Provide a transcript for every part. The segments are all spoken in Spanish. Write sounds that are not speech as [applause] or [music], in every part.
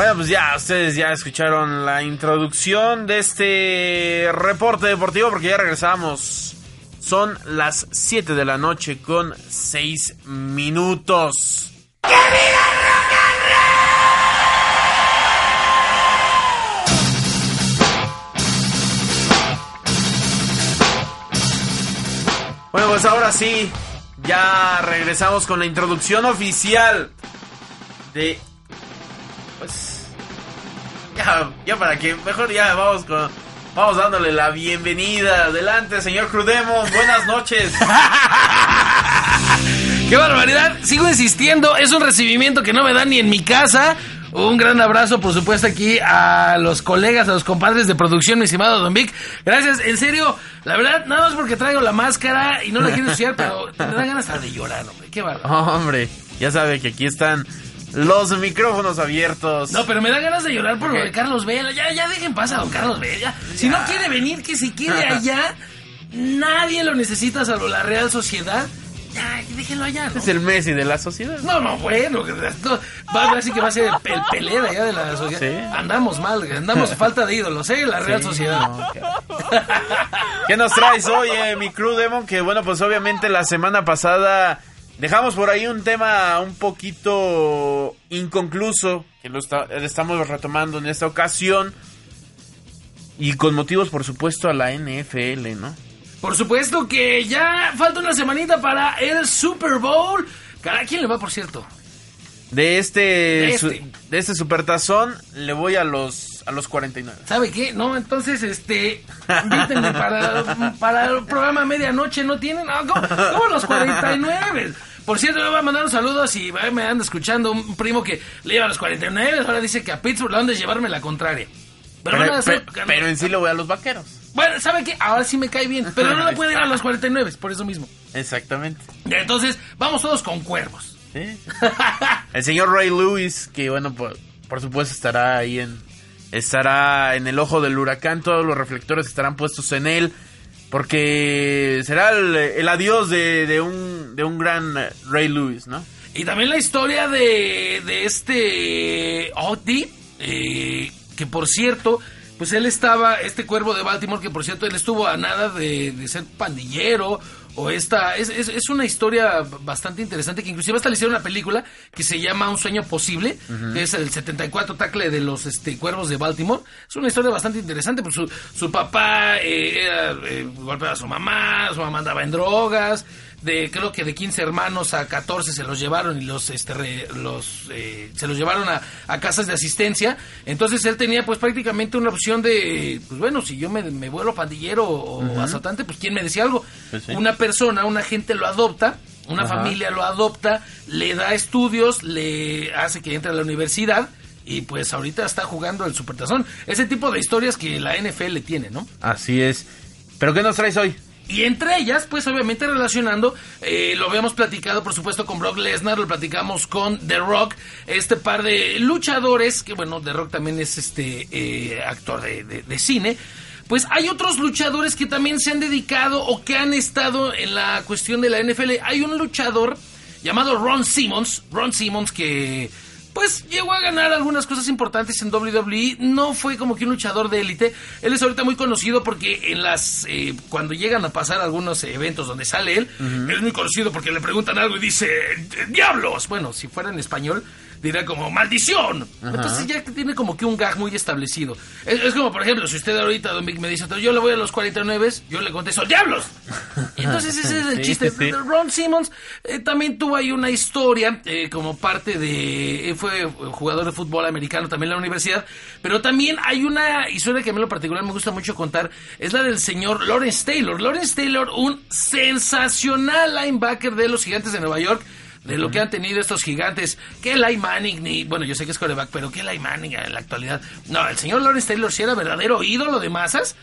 Bueno, pues ya, ustedes ya escucharon la introducción de este reporte deportivo porque ya regresamos. Son las 7 de la noche con 6 minutos. Bueno, pues ahora sí, ya regresamos con la introducción oficial de ya, [laughs] ya para que mejor ya vamos con vamos dándole la bienvenida. Adelante, señor Crudemo, buenas noches. [laughs] ¡Qué barbaridad! Sigo insistiendo, es un recibimiento que no me dan ni en mi casa. Un gran abrazo, por supuesto, aquí a los colegas, a los compadres de producción, mi estimado Don Vic. Gracias, en serio, la verdad, nada más porque traigo la máscara y no la quiero ensuciar, pero me da ganas hasta de llorar, hombre. Qué bárbaro. [laughs] Hombre, ya sabe que aquí están los micrófonos abiertos. No, pero me da ganas de llorar por lo de Carlos Vela. Ya, ya dejen pasar a don Carlos Vela. Si no quiere venir, que se quede allá. Nadie lo necesita salvo la Real Sociedad. Ya, déjenlo allá. ¿no? es el Messi de la sociedad. No, no, bueno, esto va a ser que va a ser el, de allá de la sociedad. Sí. Andamos mal, andamos [laughs] falta de ídolos, ¿eh? La Real Sociedad. No. ¿Qué nos traes hoy, eh, mi crew Demon? Que bueno, pues obviamente la semana pasada dejamos por ahí un tema un poquito inconcluso, que lo está- estamos retomando en esta ocasión. Y con motivos, por supuesto, a la NFL, ¿no? Por supuesto que ya falta una semanita para el Super Bowl. ¿A quién le va, por cierto? De este, De este. de este supertazón le voy a los a los 49. ¿Sabe qué? No, entonces, este, invítenme para, para el programa medianoche, ¿no tienen? No, ¿cómo, cómo los 49? Por cierto, le voy a mandar un saludo si me anda escuchando un primo que le lleva a los 49, ahora dice que a Pittsburgh le han de llevarme la contraria. Pero, Pero, van a hacer- pe- pero en sí le voy a los vaqueros. Bueno, ¿sabe qué? Ahora sí me cae bien, pero no le [laughs] puede ir a los 49, por eso mismo. Exactamente. Entonces, vamos todos con cuervos. Sí. [laughs] El señor Ray Lewis, que bueno, por, por supuesto estará ahí en estará en el ojo del huracán, todos los reflectores estarán puestos en él porque será el, el adiós de, de un de un gran Ray Lewis, ¿no? Y también la historia de, de este Oti, eh, que por cierto, pues él estaba, este cuervo de Baltimore, que por cierto él estuvo a nada de, de ser pandillero, o esta, es, es, es una historia bastante interesante, que inclusive hasta le hicieron una película que se llama Un sueño posible, que es el 74 tackle de los este, cuervos de Baltimore. Es una historia bastante interesante, porque su, su papá eh, era, eh, golpeaba a su mamá, su mamá andaba en drogas, de creo que de 15 hermanos a 14 se los llevaron y los este re- los eh, se los llevaron a, a casas de asistencia entonces él tenía pues prácticamente una opción de pues bueno si yo me, me vuelo pandillero o asaltante pues quién me decía algo Pues sí. una persona una gente lo adopta una Ajá. familia lo adopta le da estudios le hace que entre a la universidad y pues ahorita está jugando el supertazón ese tipo de historias que la NFL tiene no Así es. ¿Pero qué nos traes hoy? Y entre ellas, pues obviamente relacionando, eh, lo habíamos platicado por supuesto con Brock Lesnar, lo platicamos con The Rock, este par de luchadores, que bueno, The Rock también es este eh, actor de, de- de cine. Pues hay otros luchadores que también se han dedicado o que han estado en la cuestión de la NFL. Hay un luchador llamado Ron Simmons, Ron Simmons que pues llegó a ganar algunas cosas importantes en WWE. No fue como que un luchador de élite. Él es ahorita muy conocido porque en las eh, cuando llegan a pasar algunos eventos donde sale él, es muy conocido porque le preguntan algo y dice diablos. Bueno, si fuera en español diría como maldición. Entonces ya que tiene como que un gag muy establecido. Es, es como, por ejemplo, si usted ahorita, Don Vic, me dice, yo le voy a los 49, yo le contesto, ¡Diablos! [laughs] Entonces ese es el Sí, chiste. sí. Ron Simmons eh, también tuvo ahí una historia eh, como parte de... eh, fue jugador de fútbol americano también en la universidad, pero también hay una historia que a mí en lo particular me gusta mucho contar, es la del señor Lawrence Taylor. Lawrence Taylor, un sensacional linebacker de los gigantes de Nueva York, de lo que han tenido estos gigantes, que Eli Manning, ni, bueno, yo sé que es coreback, pero que Eli Manning en la actualidad. No, el señor Lawrence Taylor sí era verdadero ídolo de masas,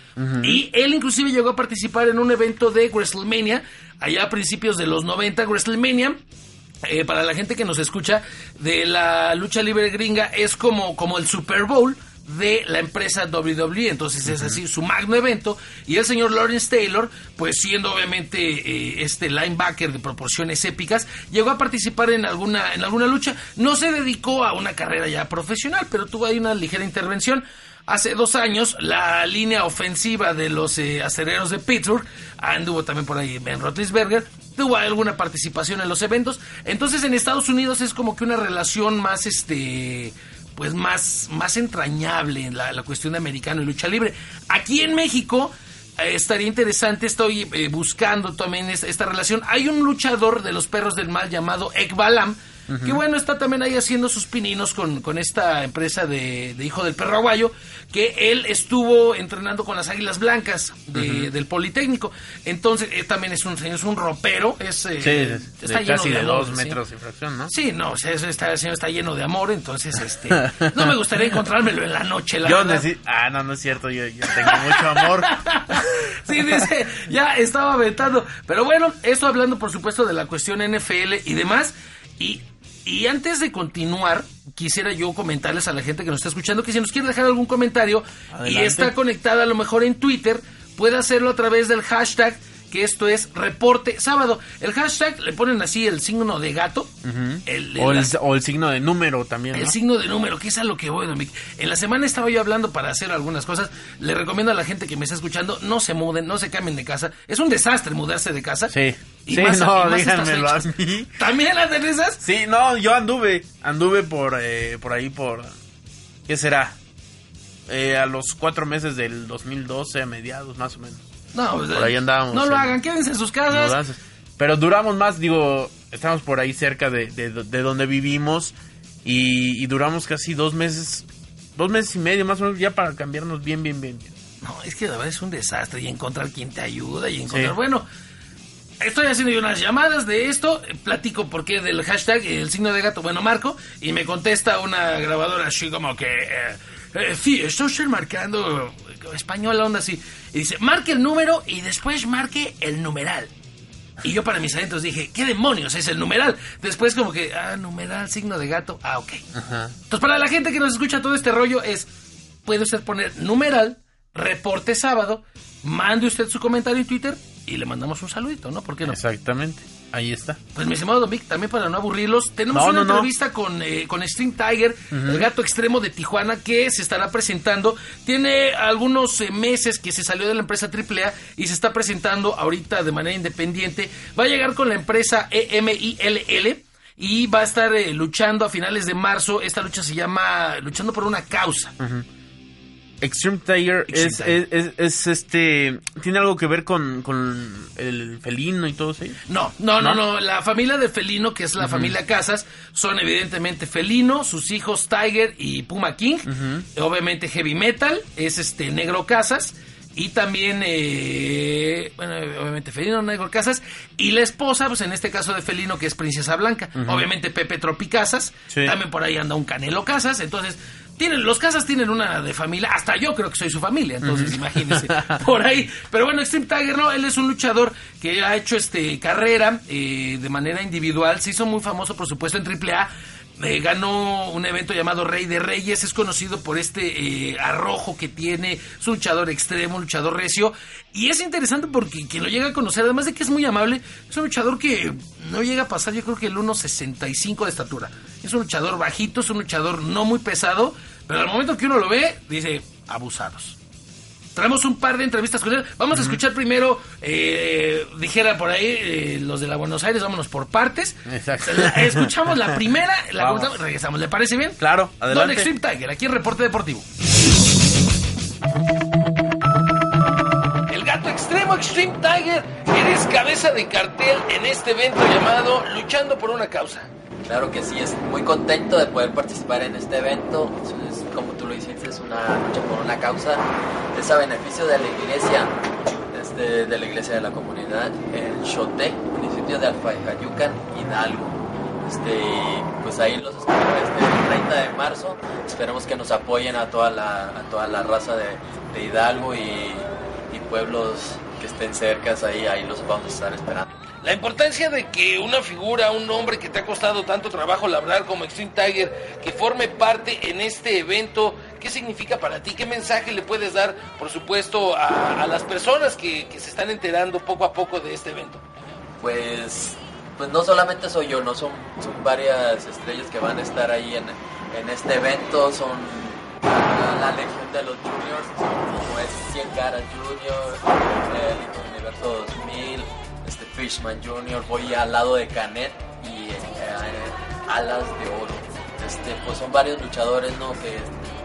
y él inclusive llegó a participar en un evento de WrestleMania, allá a principios de los 90, WrestleMania, eh, para la gente que nos escucha de la lucha libre gringa es como, como el Super Bowl de la empresa WWE, entonces es así su magno evento y el señor Lawrence Taylor, pues siendo obviamente eh, este linebacker de proporciones épicas, llegó a participar en alguna en alguna lucha, no se dedicó a una carrera ya profesional, pero tuvo ahí una ligera intervención. Hace dos años, la línea ofensiva de los eh, acereros de Pittsburgh, anduvo también por ahí Ben Roethlisberger, tuvo alguna participación en los eventos. Entonces, en Estados Unidos es como que una relación más, este, pues más, más entrañable en la, la cuestión de americano y lucha libre. Aquí en México, eh, estaría interesante, estoy eh, buscando también es- esta relación. Hay un luchador de los perros del mal llamado Ekbalam, que bueno, está también ahí haciendo sus pininos con, con esta empresa de, de Hijo del Perro Aguayo, que él estuvo entrenando con las Águilas Blancas de- del Politécnico. Entonces, él también es un señor, es un ropero, es, eh, Sí, está de lleno casi de amor, dos ¿sí? metros de fracción, ¿no? Sí, no, o sea, eso está, el señor está lleno de amor, entonces, este, [laughs] no me gustaría encontrármelo en la noche, la Yo. Ah, no, no es cierto, yo, yo tengo mucho amor. [laughs] Sí, dice, ya estaba aventando. Pero bueno, esto hablando por supuesto de la cuestión NFL y demás. Y, y antes de continuar, quisiera yo comentarles a la gente que nos está escuchando que si nos quiere dejar algún comentario y está conectada a lo mejor en Twitter, puede hacerlo a través del hashtag que esto es reporte sábado. El hashtag le ponen así el signo de gato. el- O el, las- o el signo de número también, ¿no? el signo de número, que es a lo que voy, Don Vic. En la semana estaba yo hablando para hacer algunas cosas. Le recomiendo a la gente que me está escuchando, no se muden, no se cambien de casa. Es un desastre mudarse de casa. Sí. Y Sí, más- no, y díganmelo a mí. ¿También hacen esas? Sí, no, yo anduve, anduve por, eh, por ahí, por, ¿qué será? Eh, a los cuatro meses del 2012, a mediados más o menos. No, Por ahí andábamos, No lo hagan, quédense en sus casas. Pero duramos más, digo, estamos por ahí cerca de, de, de donde vivimos y, y duramos casi dos meses, dos meses y medio más o menos ya para cambiarnos bien, bien, bien. bien. No, es que la verdad es un desastre y encontrar quien te ayuda y encontrar... Sí. Bueno, estoy haciendo yo unas llamadas de esto, eh, platico por qué del hashtag, eh, el signo de gato, bueno, Marco, y me contesta una grabadora así como que... eh, eh, sí, estoy marcando eh, española onda así. Y dice, marque el número y después marque el numeral. Y yo para mis adentros dije, ¿qué demonios es el numeral? Después como que, ah, numeral, signo de gato, ah, ok. Entonces para la gente que nos escucha todo este rollo es, puede usted poner numeral, reporte sábado, mande usted su comentario en Twitter y le mandamos un saludito, ¿no? ¿Por qué no? Exactamente, ahí está. Pues mi estimado Don Vic, también para no aburrirlos, tenemos No, una no, no. entrevista con, eh, con String Tiger, el gato extremo de Tijuana, que se estará presentando. Tiene algunos eh, meses que se salió de la empresa AAA y se está presentando ahorita de manera independiente. Va a llegar con la empresa EMILL y va a estar eh, luchando a finales de marzo. Esta lucha se llama Luchando por una causa. Extreme Tiger, Extreme es, Tiger. Es, es- es, este, tiene algo que ver con, con el felino y todo eso. No, no, no, ¿No? no. La familia de Felino, que es la familia Casas, son evidentemente Felino, sus hijos Tiger y Puma King. Obviamente Heavy Metal, es este Negro Casas. Y también, eh, bueno, obviamente Felino, Negro Casas. Y la esposa, pues en este caso de Felino, que es Princesa Blanca. Obviamente Pepe Tropi Casas. Sí. También por ahí anda un Canelo Casas. Entonces, tienen, los Casas tienen una de familia. Hasta yo creo que soy su familia. Entonces, imagínense. [laughs] por ahí. Pero bueno, Extreme Tiger, no, él es un luchador que ha hecho este carrera eh, de manera individual. Se hizo muy famoso, por supuesto, en AAA. Eh, ganó un evento llamado Rey de Reyes. Es conocido por este eh, arrojo que tiene. Es un luchador extremo, un luchador recio. Y es interesante porque quien lo llega a conocer, además de que es muy amable, es un luchador que no llega a pasar, yo creo que el 1.65 de estatura. Es un luchador bajito, es un luchador no muy pesado. Pero al momento que uno lo ve, dice, abusados. Traemos un par de entrevistas con él. Vamos a escuchar primero, eh, dijera por ahí, eh, los de la Buenos Aires, vámonos por partes. Exacto. La- escuchamos la primera, la Vamos. comentamos, regresamos. ¿Le parece bien? Claro, Don adelante. Extreme Tiger, aquí en Reporte Deportivo. El gato extremo Extreme Tiger, eres cabeza de cartel en este evento llamado Luchando por una causa. Claro que sí, es muy contento de poder participar en este evento. Es, como tú lo dijiste, es una lucha por una causa. Es a beneficio de la iglesia, este, de la iglesia de la comunidad, el Xote, municipio de Alfayayucan, Hidalgo. Este, pues ahí los espero este, el 30 de marzo. Esperemos que nos apoyen a toda la, a toda la raza de, de Hidalgo y, y pueblos que estén cercas ahí, ahí los vamos a estar esperando. La importancia de que una figura, un hombre que te ha costado tanto trabajo labrar como Extreme Tiger, que forme parte en este evento, ¿qué significa para ti? ¿Qué mensaje le puedes dar, por supuesto, a, las personas que, se están enterando poco a poco de este evento? pues pues no solamente soy yo, no son, son varias estrellas que van a estar ahí en, en este evento, son la, la legión de los juniors, como es 100 Caras Junior, el Universo 2000, este Fishman Junior, voy al lado de Canet y eh, Alas de Oro. Este, pues son varios luchadores ¿no? que,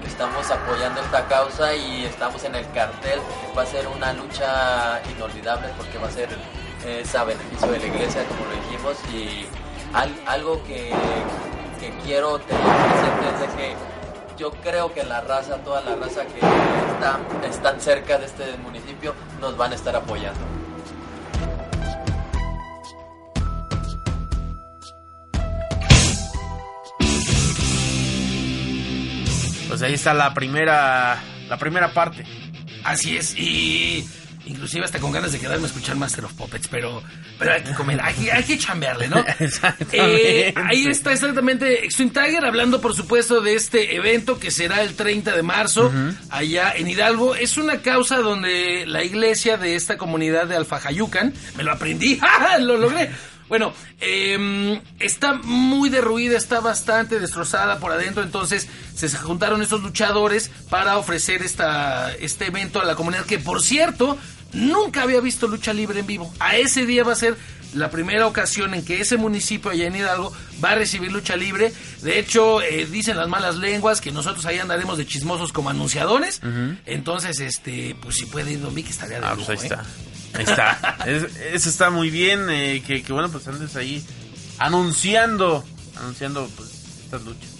estamos apoyando esta causa y estamos en el cartel. Va a ser una lucha inolvidable porque va a ser a beneficio de la iglesia, como lo dijimos, y al- algo que, que quiero tener presente es que yo creo que la raza, toda la raza que está, están cerca de este municipio, nos van a estar apoyando. Pues ahí está la primera, la primera parte. Así es, y inclusive hasta con ganas de quedarme a escuchar Master of Puppets, pero, pero hay que comer, hay que, hay que chambearle, ¿no? [laughs] Eh, ahí está exactamente Extreme Tiger hablando por supuesto de este evento que será el 30 de marzo allá en Hidalgo. Es una causa donde la iglesia de esta comunidad de Alfajayucan, me lo aprendí, ¡ja, [laughs] lo logré. Bueno, eh, está muy derruida, está bastante destrozada por adentro, entonces se juntaron estos luchadores para ofrecer esta, este evento a la comunidad que, por cierto, nunca había visto lucha libre en vivo. A ese día va a ser la primera ocasión en que ese municipio allá en Hidalgo va a recibir lucha libre. De hecho, eh, dicen las malas lenguas que nosotros ahí andaremos de chismosos como anunciadores. Entonces, este, pues si puede ir Don Vic, estaría de Ah, lujo, pues ahí ¿eh? está. Ahí está. [laughs] Es- eso está muy bien. eh, que, que bueno, pues andes ahí anunciando, anunciando pues estas luchas.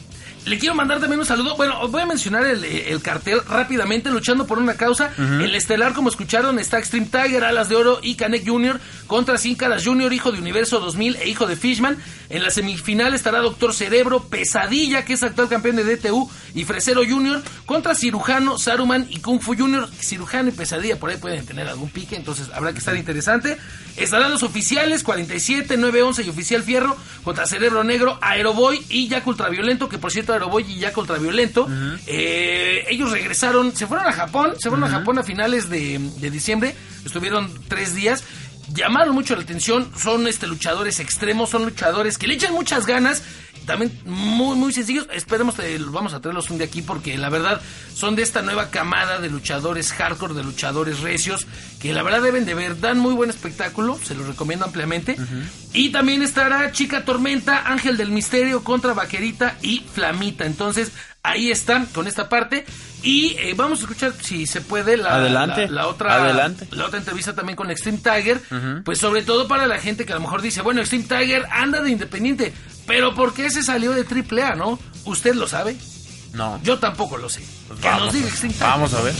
Le quiero mandar también un saludo. Bueno, os voy a mencionar el, el cartel rápidamente, luchando por una causa. El estelar, como escucharon, está Extreme Tiger, Alas de Oro y Canek Jr. contra Sin Caras Jr., hijo de Universo 2000 e hijo de Fishman. En la semifinal estará Doctor Cerebro, Pesadilla, que es actual campeón de DTU, y Fresero Jr. contra Cirujano, Saruman y Kung Fu Jr. Cirujano y Pesadilla por ahí pueden tener algún pique, entonces habrá que estar interesante. Estarán los oficiales 47, 911 y Oficial Fierro contra Cerebro Negro, Aeroboy y Jack Ultraviolento, que por cierto Aeroboy y Jack Ultraviolento, eh, ellos regresaron, se fueron a Japón, se fueron a Japón a finales de, de diciembre, estuvieron tres días. Llamaron mucho la atención, son este luchadores extremos, son luchadores que le echan muchas ganas, también muy muy sencillos. Esperemos que vamos a traerlos un día aquí porque la verdad son de esta nueva camada de luchadores hardcore, de luchadores recios, que la verdad deben de ver, dan muy buen espectáculo, se los recomiendo ampliamente. Y también estará Chica Tormenta, Ángel del Misterio contra Vaquerita y Flamita. Entonces, ahí están con esta parte. Y eh, vamos a escuchar, si se puede, la, Adelante, la, la otra adelante. la otra entrevista también con Extreme Tiger, pues sobre todo para la gente que a lo mejor dice, bueno, Extreme Tiger anda de independiente, pero ¿por qué se salió de AAA, no? ¿Usted lo sabe? No. Yo tampoco lo sé. Pues que nos vamos, diga Extreme Tiger. vamos a ver.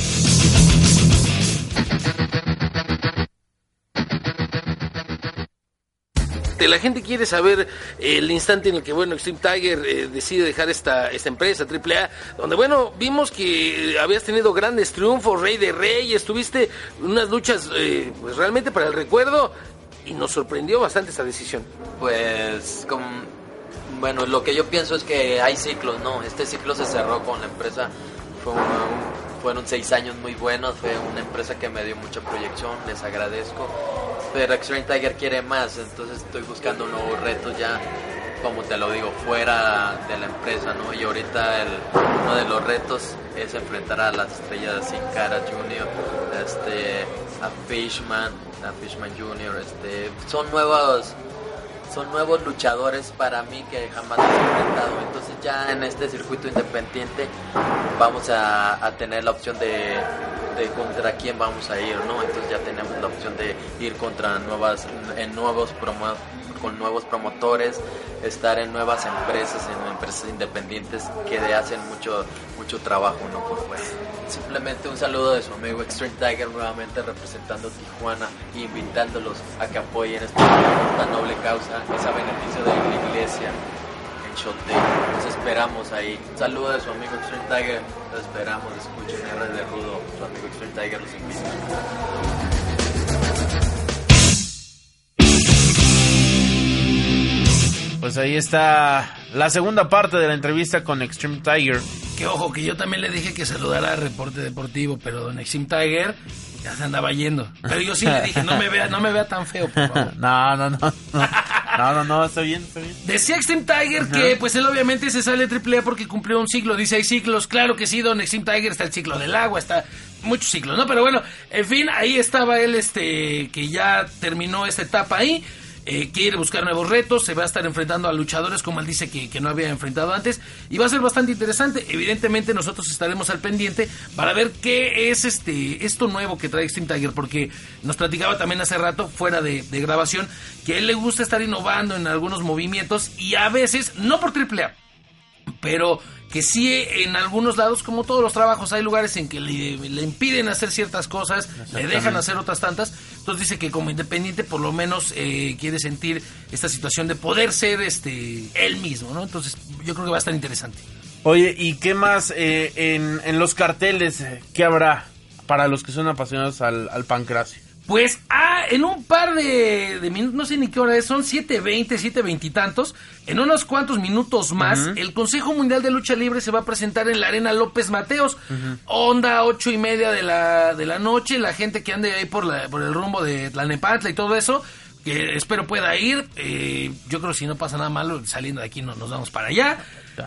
La gente quiere saber el instante en el que, bueno, Extreme Tiger eh, decide dejar esta, esta empresa, AAA, donde, bueno, vimos que eh, habías tenido grandes triunfos, Rey de Rey, estuviste en unas luchas, eh, pues realmente para el recuerdo, y nos sorprendió bastante esa decisión. Pues, bueno, lo que yo pienso es que hay ciclos, ¿no? Este ciclo se cerró con la empresa, fueron seis años muy buenos, fue una empresa que me dio mucha proyección, les agradezco, pero Extreme Tiger quiere más, entonces estoy buscando nuevos retos ya, como te lo digo, fuera de la empresa, ¿no? Y ahorita uno de los retos es enfrentar a las estrellas Sin Cara Jr., este, a Fishman, a Fishman Jr., este, son nuevos son nuevos luchadores para mí que jamás he enfrentado. Entonces ya en este circuito independiente vamos a, tener la opción de, de contra quién vamos a ir, ¿no? Entonces ya tenemos la opción de ir contra nuevas, en nuevos promo, con nuevos promotores, estar en nuevas empresas, en empresas independientes que hacen mucho, mucho trabajo, ¿no? Por fuera. Simplemente un saludo de su amigo Extreme Tiger nuevamente representando Tijuana e invitándolos a que apoyen esta, esta noble causa, es a beneficio de la iglesia en Shot Day. Los esperamos ahí. Un saludo de su amigo Extreme Tiger. Los esperamos. Escuchen R de Rudo. Su amigo Extreme Tiger los invita. Pues ahí está la segunda parte de la entrevista con Extreme Tiger. Que ojo, que yo también le dije que saludara al reporte deportivo, pero don Exim Tiger ya se andaba yendo. Pero yo sí le dije, no me vea, no me vea tan feo, por favor. [laughs] No, no, no. No, no, no, no, está bien, está bien. Decía Extreme Tiger que pues él obviamente se sale de AAA porque cumplió un ciclo, dice hay ciclos, claro que sí, don Extreme Tiger está el ciclo del agua, está muchos ciclos, ¿no? Pero bueno, en fin, ahí estaba él, este, que ya terminó esta etapa ahí. Eh, quiere buscar nuevos retos, se va a estar enfrentando a luchadores como él dice que, que no había enfrentado antes y va a ser bastante interesante. Evidentemente nosotros estaremos al pendiente para ver qué es este esto nuevo que trae Extreme Tiger, porque nos platicaba también hace rato, fuera de, de grabación, que a él le gusta estar innovando en algunos movimientos y a veces, no por AAA, pero que sí en algunos lados, como todos los trabajos, hay lugares en que le, le impiden hacer ciertas cosas, le dejan hacer otras tantas. Entonces dice que como independiente por lo menos eh, quiere sentir esta situación de poder ser este él mismo, ¿no? Entonces yo creo que va a estar interesante. Oye, ¿y qué más eh, en, en los carteles? ¿Qué habrá para los que son apasionados al, al pancracio? Pues ah, en un par de, de minutos, no sé ni qué hora es, son 7.20, 7.20 y tantos. En unos cuantos minutos más, el Consejo Mundial de Lucha Libre se va a presentar en la Arena López Mateos. Onda ocho y media de la, de la noche. La gente que ande ahí por, la, por el rumbo de Tlanepantla y todo eso, que espero pueda ir. Eh, yo creo que si no pasa nada malo, saliendo de aquí no, nos vamos para allá.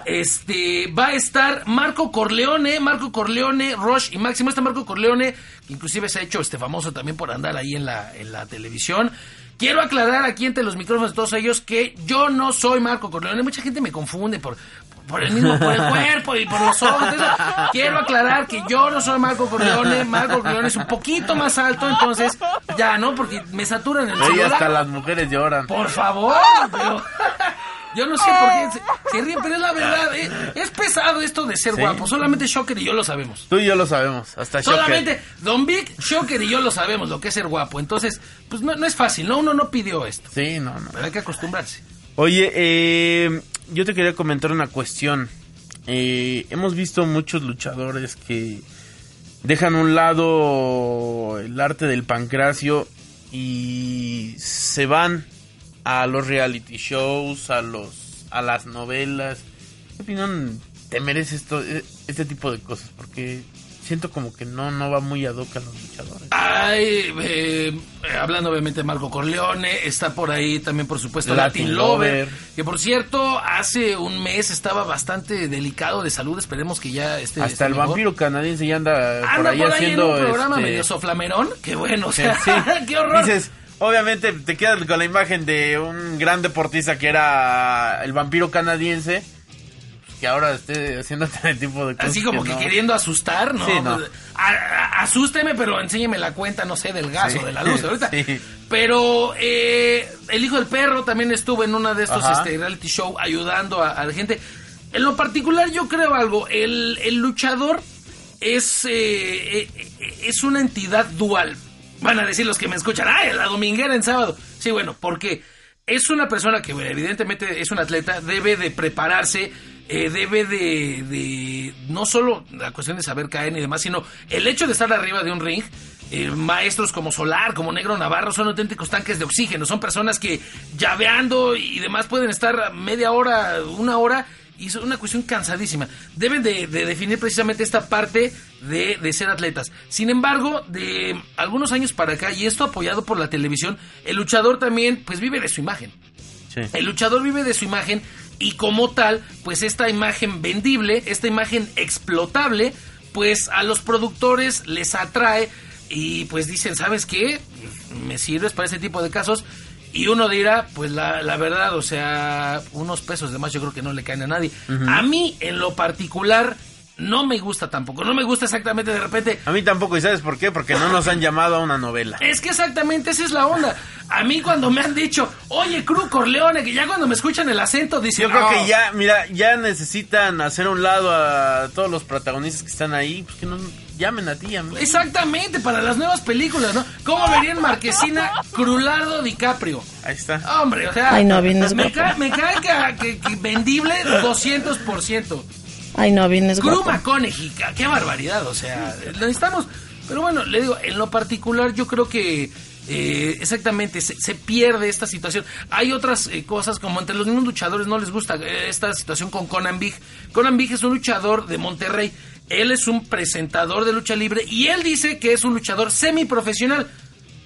Este va a estar Marco Corleone, Marco Corleone, Rush y Máximo. Este Marco Corleone, que inclusive se ha hecho este famoso también por andar ahí en la, en la televisión. Quiero aclarar aquí entre los micrófonos de todos ellos que yo no soy Marco Corleone. Mucha gente me confunde por, por el mismo, por el [laughs] cuerpo y por los ojos. Quiero aclarar que yo no soy Marco Corleone. Marco Corleone es un poquito más alto, entonces ya, ¿no? Porque me saturan el celular. hasta las mujeres lloran. Por favor, pero yo no sé por qué se, se ríen, pero es la verdad. ¿eh? Es pesado esto de ser Sí. guapo. Solamente Shocker y yo lo sabemos. Tú y yo lo sabemos, hasta Shocker. Solamente Don Big, Shocker y yo lo sabemos lo que es ser guapo. Entonces, pues no, no es fácil, ¿no? Uno no pidió esto. Sí, no, no. Pero hay que acostumbrarse. Oye, eh, yo te quería comentar una cuestión. Eh, hemos visto muchos luchadores que dejan a un lado el arte del pancracio y se van a los reality shows, a los a las novelas. ¿Qué opinión te merece esto, e- este tipo de cosas? Porque siento como que no, no va muy ad hoc a los luchadores. Hay, eh, eh, hablando obviamente de Marco Corleone, está por ahí también, por supuesto, Latin, Latin Lover, Lover. que por cierto, hace un mes estaba bastante delicado de salud, esperemos que ya esté... Hasta esté el mejor. vampiro canadiense ya anda, por Anda ahí por ahí haciendo en un programa este, medio soflamerón, que bueno, o Sí, sea, sí. [laughs] qué horror. Dices, obviamente te quedas con la imagen de un gran deportista que era el vampiro canadiense, que ahora esté haciendo este tipo de cosas. Así como que, no. queriendo asustar, ¿no? Sí, no. A- a- asústeme, pero enséñeme la cuenta, no sé, del gas Sí. o de la luz [laughs] ahorita. Sí. Pero eh, el hijo del perro también estuvo en una de estos Ajá. este, reality show ayudando a, a la gente. En lo particular yo creo algo, el, el luchador es, eh, eh, eh, es una entidad dual. Van a decir los que me escuchan, ¡ay, la dominguera en sábado! Sí, bueno, porque es una persona que evidentemente es un atleta, debe de prepararse, eh, debe de, de no solo la cuestión de saber caer y demás, sino el hecho de estar arriba de un ring. eh, maestros como Solar, como Negro Navarro, son auténticos tanques de oxígeno. Son personas que llaveando y demás pueden estar media hora, una hora y es una cuestión cansadísima. Deben de, de definir precisamente esta parte de, de ser atletas. Sin embargo, de algunos años para acá, y esto apoyado por la televisión, el luchador también pues vive de su imagen. Sí. El luchador vive de su imagen y como tal, pues esta imagen vendible, esta imagen explotable, pues a los productores les atrae y pues dicen, ¿sabes qué? Me sirves para ese tipo de casos. Y uno dirá, pues la, la verdad, o sea, unos pesos de más yo creo que no le caen a nadie. A mí, en lo particular, no me gusta tampoco. No me gusta exactamente de repente. A mí tampoco, ¿y sabes por qué? Porque no nos han llamado a una novela. Es que exactamente esa es la onda. A mí cuando me han dicho, oye, Cru Corleone, que ya cuando me escuchan el acento dicen, Yo creo "No". que ya, mira, ya necesitan hacer a un lado a todos los protagonistas que están ahí, pues que nos llamen a ti, a mí. Exactamente, para las nuevas películas, ¿no? ¿Cómo verían Marquesina Crulardo DiCaprio? Ahí está. Hombre, o sea, Ay, no, vienes me, cae, me cae que, que- que vendible 200%. Ay, no, vienes Cru guapo. McConaughey, ca- qué barbaridad, o sea, lo necesitamos. Pero bueno, le digo, en lo particular yo creo que eh, exactamente se, se pierde esta situación. Hay otras eh, cosas como entre los mismos luchadores no les gusta eh, esta situación con Conan Big. Conan Big es un luchador de Monterrey. Él es un presentador de lucha libre y él dice que es un luchador semiprofesional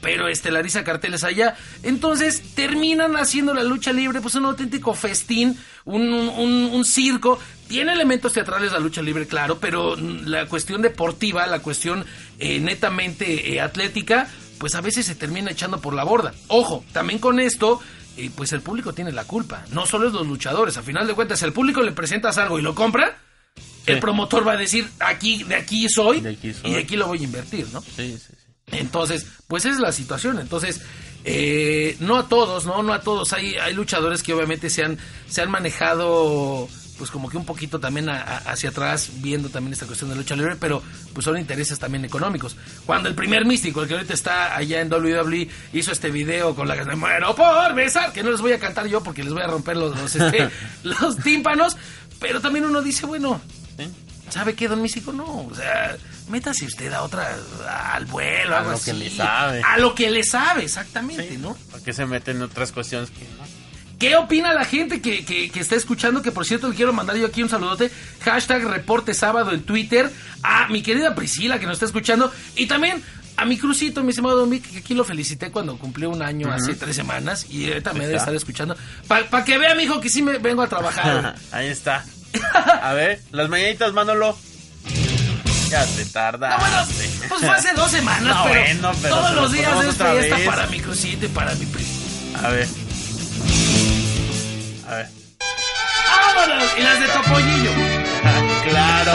pero estelariza carteles allá. Entonces terminan haciendo la lucha libre, pues un auténtico festín, un, un- un circo. Tiene elementos teatrales la lucha libre, claro, pero la cuestión deportiva, la cuestión eh, netamente eh, atlética, pues a veces se termina echando por la borda. Ojo, también con esto, eh, pues el público tiene la culpa. No solo es los luchadores, a final de cuentas, si al público le presentas algo y lo compra, el promotor va a decir, aquí, de aquí soy, De aquí soy. y de aquí lo voy a invertir, ¿no? Sí, sí, sí. Entonces, pues esa es la situación. Entonces, eh, no a todos, ¿no? No a todos. Hay, hay luchadores que obviamente se han, se han manejado, pues como que un poquito también a- a- hacia atrás, viendo también esta cuestión de lucha libre, pero pues son intereses también económicos. Cuando el primer místico, el que ahorita está allá en WWE, hizo este video con la que muero por besar, que no les voy a cantar yo porque les voy a romper los, los, este, [laughs] los tímpanos, pero también uno dice, bueno, Sí. ¿Sabe qué, don Místico? No, o sea, métase usted a otra, al vuelo, A algo lo que le sabe. A lo que le sabe, exactamente, ¿no? ¿Para qué se meten en otras cuestiones que no? ¿Qué opina la gente que, que, que está escuchando? Que por cierto le quiero mandar yo aquí un saludote. Hashtag reporte sábado en Twitter. A mi querida Priscila que nos está escuchando. Y también a mi crucito, mi estimado Don Vic, que aquí lo felicité cuando cumplió un año hace tres semanas. Y ahorita me debe estar escuchando. Para que vea, mi hijo, que sí me vengo a trabajar. [laughs] Ahí está. A ver, las mañanitas, Manolo. Ya te. No, bueno, pues fue hace dos semanas, No, pero, bueno, pero todos los días es fiesta para mi crucito y para mi primo. A ver. A ver. ¡Vámonos! Y las de Topollillo. [laughs] Claro.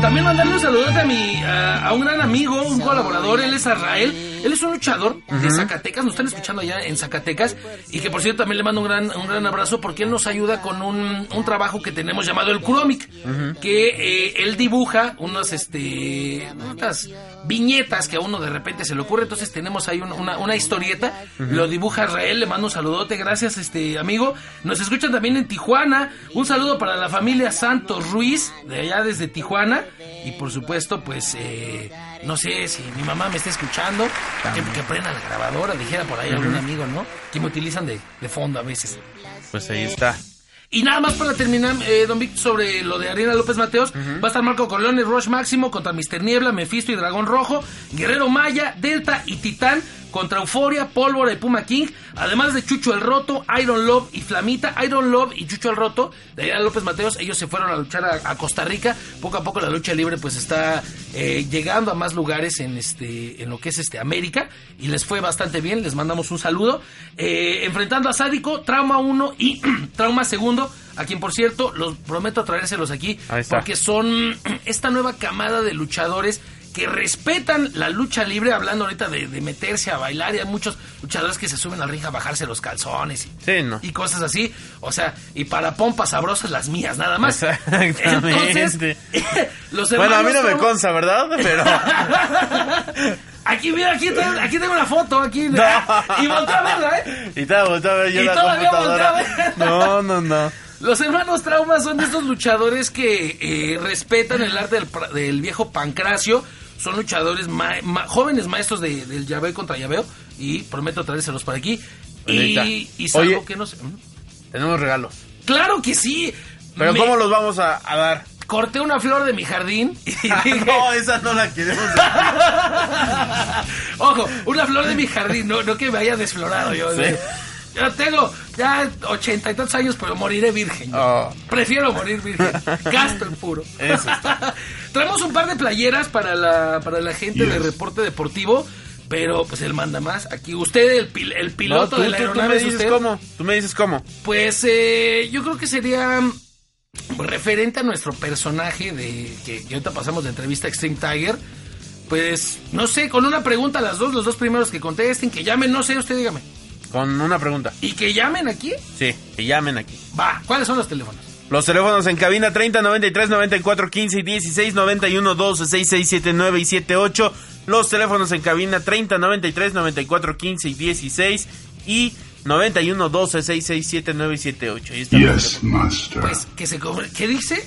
También mandarle un saludote a mi a, a un gran amigo, un colaborador, él es Israel. Él es un luchador de Zacatecas, nos están escuchando allá en Zacatecas y que por cierto también le mando un gran un gran abrazo porque él nos ayuda con un, un trabajo que tenemos llamado el Crómic, que eh, él dibuja unas este unas viñetas que a uno de repente se le ocurre, entonces tenemos ahí un- una, una historieta, lo dibuja Israel, le mando un saludote, gracias este amigo. Nos escuchan también en Tijuana, un saludo para la familia Santos Ruiz, de allá desde Tijuana, y por supuesto, pues, eh, no sé si mi mamá me está escuchando, que, que prenda la grabadora, dijera por ahí algún amigo, ¿no? Que me utilizan de, de fondo a veces. Pues ahí está. Y nada más para terminar, eh, Don Víctor, sobre lo de Ariana López Mateos, va a estar Marco Corleone, Rush Máximo contra Mr. Niebla, Mephisto y Dragón Rojo, Guerrero Maya, Delta y Titán contra Euforia, Pólvora y Puma King, además de Chucho el Roto, Iron Love y Flamita, Iron Love y Chucho el Roto, de López Mateos, ellos se fueron a luchar a, a Costa Rica, poco a poco la lucha libre pues está eh, llegando a más lugares en este en lo que es este América y les fue bastante bien, les mandamos un saludo, Eh, enfrentando a Sádico, Trauma 1 y [clears throat] Trauma Segundo, a quien por cierto los prometo traérselos aquí porque son [clears throat] esta nueva camada de luchadores que respetan la lucha libre, hablando ahorita de, de meterse a bailar, y hay muchos luchadores que se suben al ring a bajarse los calzones y, Sí, no. y cosas así, o sea, y para pompas sabrosas las mías, nada más. Exactamente. Entonces, [laughs] los Bueno, a mí no me consta, ¿verdad? Pero. [laughs] Aquí, mira, aquí, tengo- aquí tengo una foto, aquí. Y voltea a verla, ¿eh? Y te a ver yo Y la todavía computadora. a ver. No, no, no. Los hermanos Trauma son de estos luchadores que eh, respetan el arte del, del viejo Pancracio. Son luchadores ma- ma- jóvenes maestros de- del llaveo contra llaveo. Y prometo traérselos para aquí. Y, Ahorita. y salvo Oye. que no sé. ¿Mm? Tenemos regalos. Claro que sí. Pero Me ¿cómo los vamos a, a dar? Corté una flor de mi jardín [laughs] y Ah, dije, no, esa no la queremos. [laughs] Ojo, una flor de mi jardín, no, no que me haya desflorado yo. Sí. Yo tengo ya ochenta y tantos años, pero moriré virgen. Oh. Prefiero morir virgen. [laughs] Gasto el puro. Eso [laughs] Traemos un par de playeras para la, para la gente de reporte deportivo. Pero pues él manda más. Aquí usted, el, pil- el No, piloto tú, de la tú- tú aeronave. me es dices usted. cómo. Tú me dices cómo. Pues eh, yo creo que sería referente a nuestro personaje de que, que ahorita pasamos de entrevista a Extreme Tiger. Pues no sé, con una pregunta a las dos, los dos primeros que contesten, que llamen, no sé, usted dígame. Con una pregunta. Y que llamen aquí. Sí, que llamen aquí. Va, ¿cuáles son los teléfonos? Los teléfonos en cabina 30 93 94 15 y 16 91 12 66 79 y 78. Los teléfonos en cabina 30 93 94 15 y 16 y 91 12 66 79 y 78. Ahí están los Yes, master. Pues que se cobre. ¿Qué dice?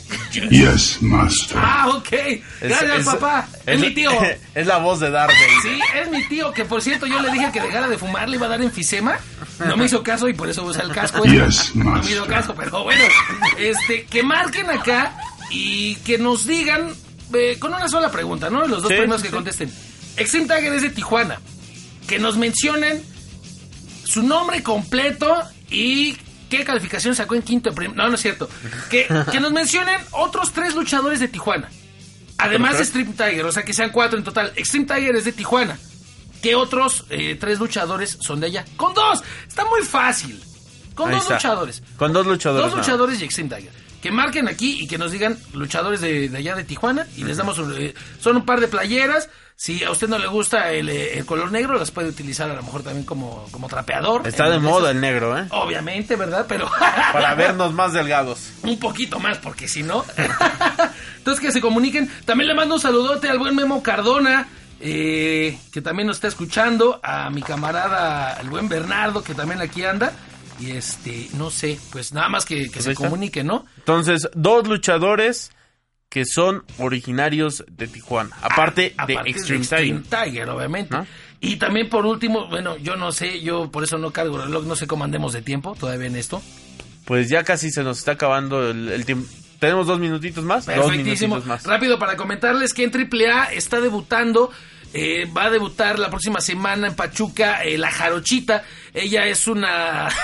Yes, master. [laughs] Ah, ok. Es- Gracias, es- papá. Es, mi tío. [laughs] Es la voz de Darth. Sí, es mi tío, que por cierto yo le dije que dejara de fumar, le iba a dar enfisema. No me hizo caso y por eso usa el casco. Yes, [laughs] no me master. hizo caso, pero bueno, este, que marquen acá y que nos digan eh, con una sola pregunta, ¿no? Los dos Sí, primeros sí, que sí. contesten. Extreme Tiger es de Tijuana. Que nos mencionen su nombre completo y qué calificación sacó en quinto de No, no es cierto. Que, que nos mencionen otros tres luchadores de Tijuana. Además de Extreme Tiger, o sea que sean cuatro en total. Extreme Tiger es de Tijuana. ¿Qué otros eh, tres luchadores son de allá? Con dos. Está muy fácil. Con Ahí dos está. luchadores. Con dos luchadores. Dos luchadores y Extreme Tiger. Que marquen aquí y que nos digan luchadores de, de allá de Tijuana. Y les damos. eh, son un par de playeras. Si a usted no le gusta el, eh, el color negro, las puede utilizar a lo mejor también como, como trapeador. Está de moda el negro, ¿eh? Obviamente, ¿verdad? Pero. [laughs] Para [laughs] vernos más delgados. un poquito más, porque si no. [laughs] Entonces que se comuniquen. También le mando un saludote al buen Memo Cardona, eh, que también nos está escuchando. A mi camarada, el buen Bernardo, que también aquí anda. Y este, no sé, pues nada más que, que Pues se comuniquen, ¿no? Entonces, dos luchadores que son originarios de Tijuana. Aparte, de Aparte Extreme, Extreme Tiger. Tiger, obviamente. ¿No? Y también por último, bueno, yo no sé, yo por eso no cargo reloj, no sé cómo andemos de tiempo todavía en esto. Pues ya casi se nos está acabando el, el tiempo. ¿Tenemos dos minutitos más? Dos minutitos más. Rápido para comentarles que en AAA está debutando. Eh, va a debutar la próxima semana en Pachuca eh, la Jarochita. Ella es una. [laughs]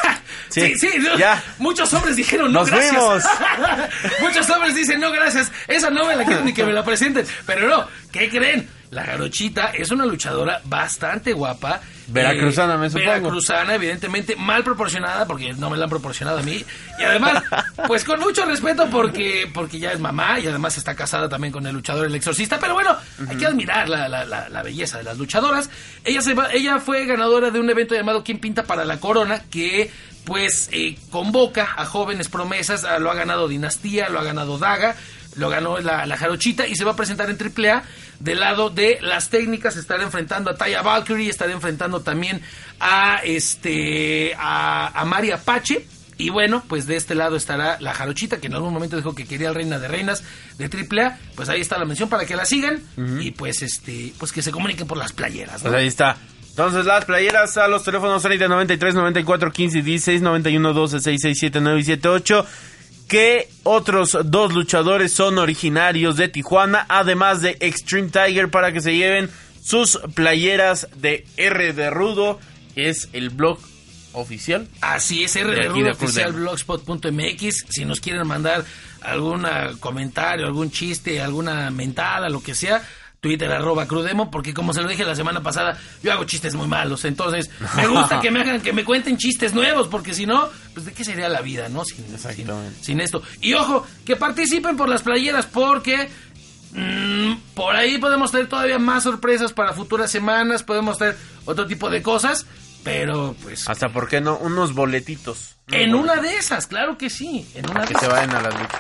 Sí, ¿no? ya. Muchos hombres dijeron no Nos gracias. [laughs] Muchos hombres dicen no gracias. Esa no me la quiero ni que me la presenten. Pero no, ¿qué creen? La Jarochita es una luchadora bastante guapa. Veracruzana, me supongo. Veracruzana, evidentemente, mal proporcionada, porque no me la han proporcionado a mí. Y además, [laughs] pues con mucho respeto, porque, porque ya es mamá y además está casada también con el luchador El Exorcista. Pero bueno, hay que admirar la, la- la- la belleza de las luchadoras. Ella, se va- ella fue ganadora de un evento llamado ¿Quién pinta para la corona? que pues eh, convoca a jóvenes promesas. Ah, Lo ha ganado Dinastía, lo ha ganado Daga, lo ganó la, la Jarochita y se va a presentar en AAA. Del lado de las técnicas estará enfrentando a Taya Valkyrie, estará enfrentando también a este a, a Mari Apache. Y bueno, pues de este lado estará la Jarochita, que en algún momento dijo que quería Reina de Reinas de AAA. Pues ahí está la mención para que la sigan. Y pues este, pues que se comuniquen por las playeras. ¿no? Pues ahí está. Entonces, las playeras a los teléfonos 30 93 94 15 16 91 12 66 79 y 78. ¿Qué otros dos luchadores son originarios de Tijuana? Además de Extreme Tiger, para que se lleven sus playeras de R de Rudo, que es el blog oficial. Así es, De aquí de R oficial blogspot.mx. Si nos quieren mandar algún ah, comentario, algún chiste, alguna mentada, lo que sea, Twitter arroba Crudemo, porque como se lo dije la semana pasada, yo hago chistes muy malos. Entonces, me gusta que me hagan, que me cuenten chistes nuevos, porque si no, pues de qué sería la vida, ¿no? Sin, sin, Exactamente. sin esto. Y ojo, que participen por las playeras, porque mm, por ahí podemos tener todavía más sorpresas para futuras semanas, podemos tener otro tipo de cosas, pero pues Hasta, ¿por qué no? Unos boletitos. En una de esas, claro que sí. En una de Que se esas. vayan a las luchas.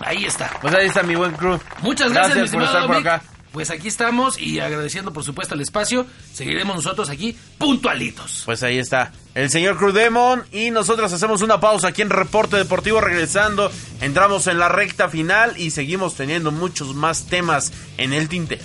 Ahí está. Pues ahí está mi buen crew. Muchas gracias, mi por estar por acá. Pues aquí estamos y agradeciendo por supuesto el espacio. Seguiremos nosotros aquí puntualitos. Pues ahí está el señor Crudemon y nosotros hacemos una pausa aquí en Reporte Deportivo regresando. Entramos en la recta final y seguimos teniendo muchos más temas en el tintero.